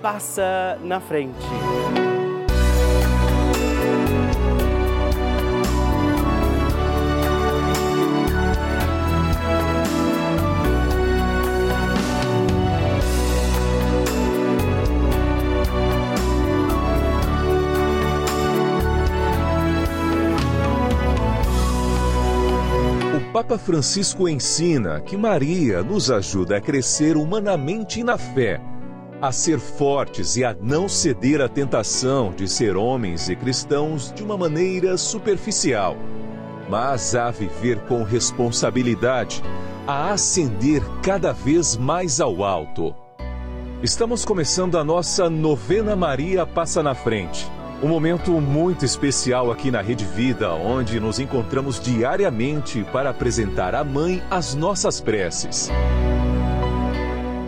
passa na frente. O Papa Francisco ensina que Maria nos ajuda a crescer humanamente na fé a ser fortes e a não ceder à tentação de ser homens e cristãos de uma maneira superficial, mas a viver com responsabilidade, a ascender cada vez mais ao alto. Estamos começando a nossa novena Maria Passa na Frente. Um momento muito especial aqui na Rede Vida, onde nos encontramos diariamente para apresentar à Mãe as nossas preces.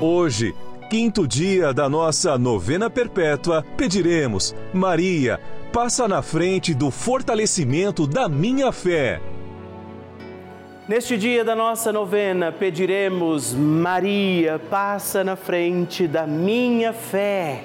Hoje, quinto dia da nossa novena perpétua, pediremos: Maria, passa na frente do fortalecimento da minha fé. Neste dia da nossa novena, pediremos: Maria, passa na frente da minha fé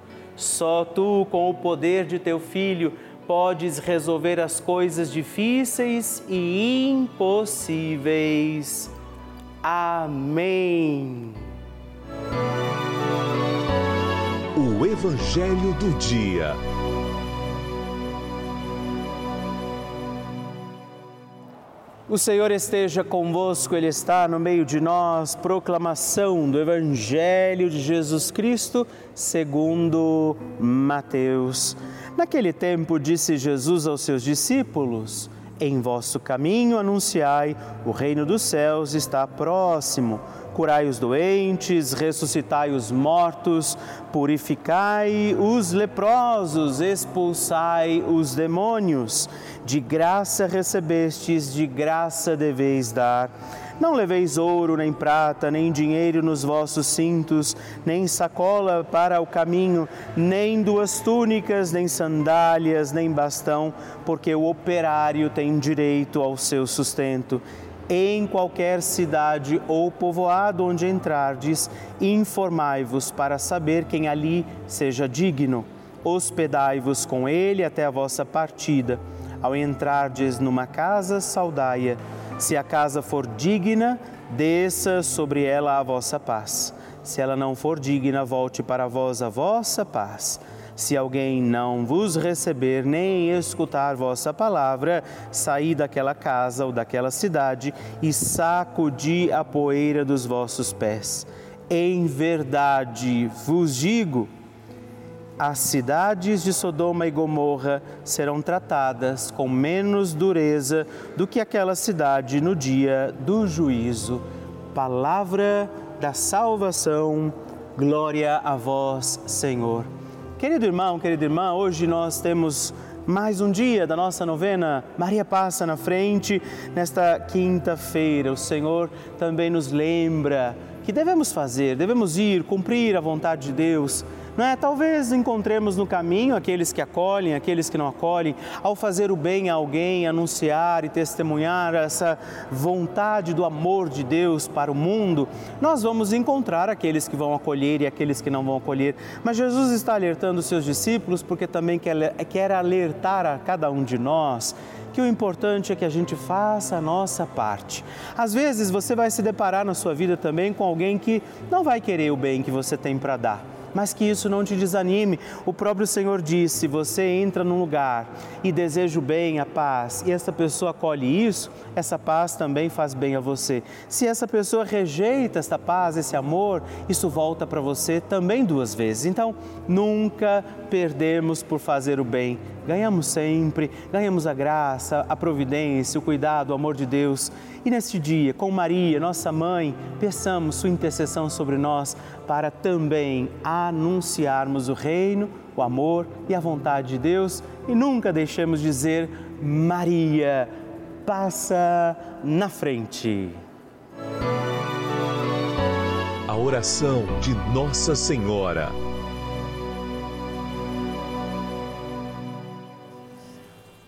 Só tu, com o poder de teu filho, podes resolver as coisas difíceis e impossíveis. Amém. O Evangelho do Dia. O Senhor esteja convosco, Ele está no meio de nós. Proclamação do Evangelho de Jesus Cristo, segundo Mateus. Naquele tempo, disse Jesus aos seus discípulos: Em vosso caminho anunciai, o reino dos céus está próximo. Curai os doentes, ressuscitai os mortos, purificai os leprosos, expulsai os demônios. De graça recebestes, de graça deveis dar. Não leveis ouro, nem prata, nem dinheiro nos vossos cintos, nem sacola para o caminho, nem duas túnicas, nem sandálias, nem bastão, porque o operário tem direito ao seu sustento em qualquer cidade ou povoado onde entrardes, informai-vos para saber quem ali seja digno. Hospedai-vos com ele até a vossa partida. Ao entrardes numa casa, saudai-a. Se a casa for digna, desça sobre ela a vossa paz. Se ela não for digna, volte para vós a vossa paz. Se alguém não vos receber nem escutar vossa palavra, saí daquela casa ou daquela cidade e sacudi a poeira dos vossos pés. Em verdade vos digo, as cidades de Sodoma e Gomorra serão tratadas com menos dureza do que aquela cidade no dia do juízo. Palavra da salvação, glória a vós, Senhor. Querido irmão, querida irmã, hoje nós temos mais um dia da nossa novena. Maria passa na frente nesta quinta-feira. O Senhor também nos lembra que devemos fazer, devemos ir, cumprir a vontade de Deus não é? Talvez encontremos no caminho aqueles que acolhem, aqueles que não acolhem, ao fazer o bem a alguém, anunciar e testemunhar essa vontade do amor de Deus para o mundo, nós vamos encontrar aqueles que vão acolher e aqueles que não vão acolher. Mas Jesus está alertando os seus discípulos porque também quer, quer alertar a cada um de nós que o importante é que a gente faça a nossa parte. Às vezes você vai se deparar na sua vida também com alguém que não vai querer o bem que você tem para dar mas que isso não te desanime. O próprio Senhor disse: se você entra num lugar e deseja o bem, a paz, e essa pessoa acolhe isso, essa paz também faz bem a você. Se essa pessoa rejeita esta paz, esse amor, isso volta para você também duas vezes. Então, nunca perdemos por fazer o bem. Ganhamos sempre, ganhamos a graça, a providência, o cuidado, o amor de Deus. E neste dia, com Maria, nossa mãe, peçamos sua intercessão sobre nós para também anunciarmos o reino, o amor e a vontade de Deus e nunca deixemos de dizer Maria, passa na frente. A oração de Nossa Senhora.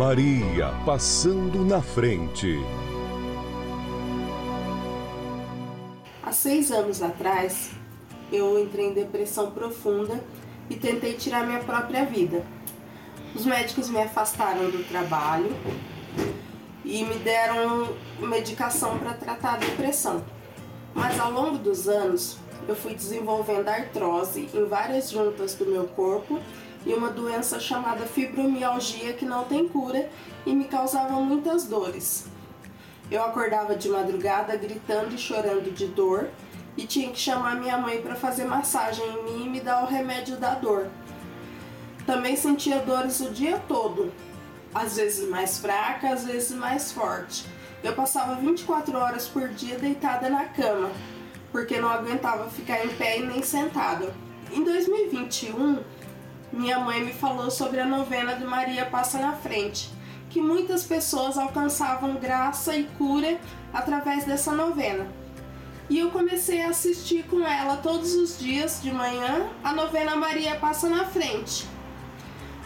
Maria passando na frente. Há seis anos atrás, eu entrei em depressão profunda e tentei tirar minha própria vida. Os médicos me afastaram do trabalho e me deram medicação para tratar a depressão. Mas ao longo dos anos, eu fui desenvolvendo artrose em várias juntas do meu corpo e uma doença chamada fibromialgia que não tem cura e me causava muitas dores. Eu acordava de madrugada gritando e chorando de dor e tinha que chamar minha mãe para fazer massagem em mim e me dar o remédio da dor. Também sentia dores o dia todo, às vezes mais fraca, às vezes mais forte. Eu passava 24 horas por dia deitada na cama, porque não aguentava ficar em pé e nem sentada. Em 2021, minha mãe me falou sobre a novena de Maria Passa na Frente, que muitas pessoas alcançavam graça e cura através dessa novena. E eu comecei a assistir com ela todos os dias de manhã a novena Maria Passa na Frente.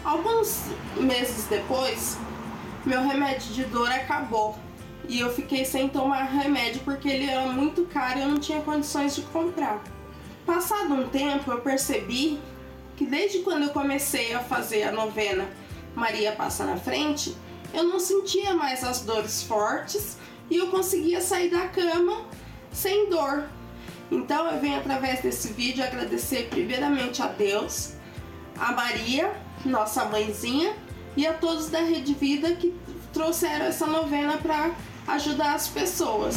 Alguns meses depois, meu remédio de dor acabou e eu fiquei sem tomar remédio porque ele era muito caro e eu não tinha condições de comprar. Passado um tempo, eu percebi que desde quando eu comecei a fazer a novena Maria Passa na Frente, eu não sentia mais as dores fortes e eu conseguia sair da cama sem dor. Então eu venho através desse vídeo agradecer primeiramente a Deus, a Maria nossa mãezinha, e a todos da Rede Vida que trouxeram essa novena para ajudar as pessoas.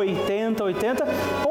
8080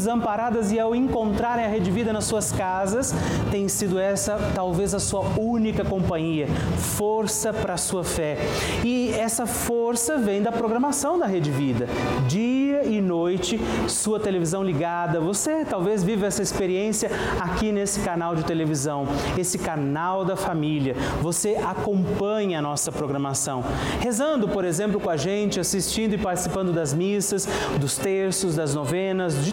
desamparadas e ao encontrarem a Rede Vida nas suas casas, tem sido essa talvez a sua única companhia, força para a sua fé. E essa força vem da programação da Rede Vida. Dia e noite, sua televisão ligada. Você talvez vive essa experiência aqui nesse canal de televisão, esse canal da família. Você acompanha a nossa programação, rezando, por exemplo, com a gente, assistindo e participando das missas, dos terços, das novenas, de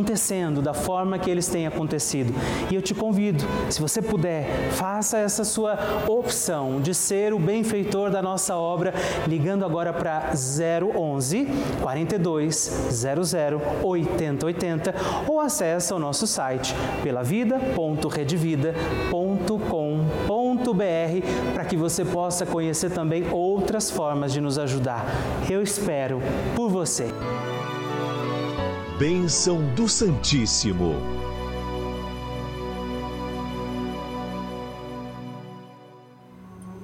acontecendo da forma que eles têm acontecido. E eu te convido, se você puder, faça essa sua opção de ser o benfeitor da nossa obra, ligando agora para 011 42 00 80 80 ou acesse o nosso site pelavida.redvida.com.br para que você possa conhecer também outras formas de nos ajudar. Eu espero por você. Bênção do Santíssimo.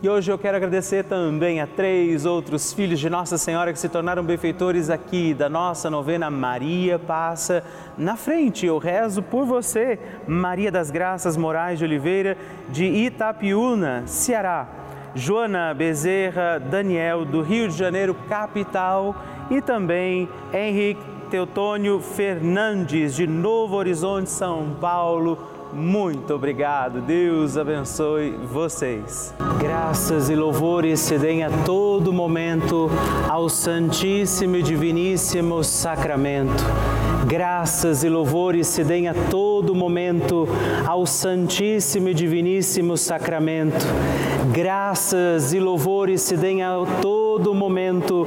E hoje eu quero agradecer também a três outros filhos de Nossa Senhora que se tornaram benfeitores aqui da nossa novena Maria Passa na Frente. Eu rezo por você, Maria das Graças Moraes de Oliveira, de Itapiúna, Ceará. Joana Bezerra Daniel, do Rio de Janeiro, capital, e também Henrique Teutônio Fernandes, de Novo Horizonte, São Paulo muito obrigado, Deus abençoe vocês. Graças e louvores se deem a todo momento ao Santíssimo e Diviníssimo Sacramento. Graças e louvores se deem a todo momento ao Santíssimo e Diviníssimo Sacramento. Graças e louvores se deem a todo momento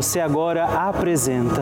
agora apresenta.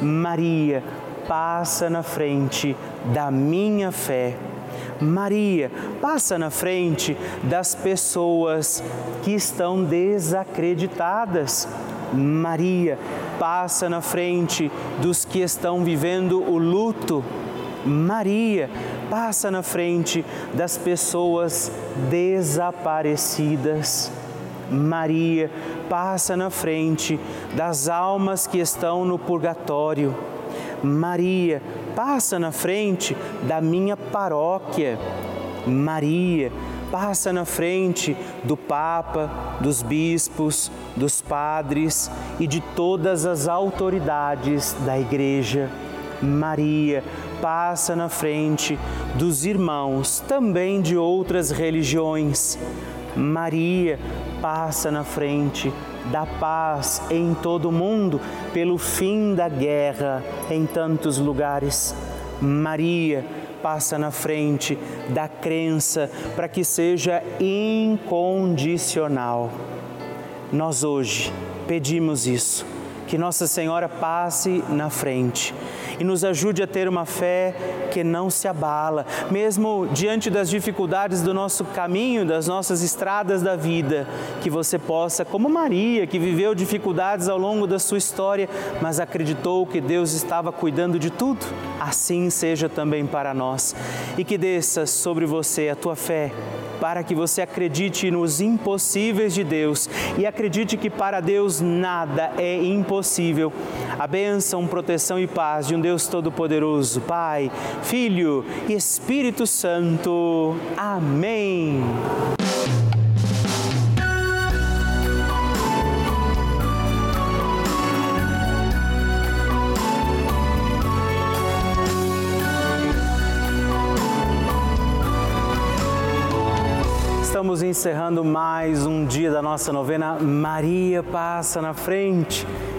Maria, passa na frente da minha fé. Maria, passa na frente das pessoas que estão desacreditadas. Maria, passa na frente dos que estão vivendo o luto. Maria, passa na frente das pessoas desaparecidas. Maria, passa na frente das almas que estão no purgatório. Maria, passa na frente da minha paróquia. Maria, passa na frente do Papa, dos bispos, dos padres e de todas as autoridades da Igreja. Maria, passa na frente dos irmãos também de outras religiões. Maria, passa na frente da paz em todo o mundo, pelo fim da guerra em tantos lugares. Maria passa na frente da crença para que seja incondicional. Nós hoje pedimos isso, que Nossa Senhora passe na frente e nos ajude a ter uma fé que não se abala, mesmo diante das dificuldades do nosso caminho, das nossas estradas da vida, que você possa, como Maria, que viveu dificuldades ao longo da sua história, mas acreditou que Deus estava cuidando de tudo, assim seja também para nós e que desça sobre você a tua fé para que você acredite nos impossíveis de Deus e acredite que para Deus nada é impossível. A bênção, proteção e paz de um Deus Todo-Poderoso, Pai, Filho e Espírito Santo. Amém. Estamos encerrando mais um dia da nossa novena Maria Passa na Frente.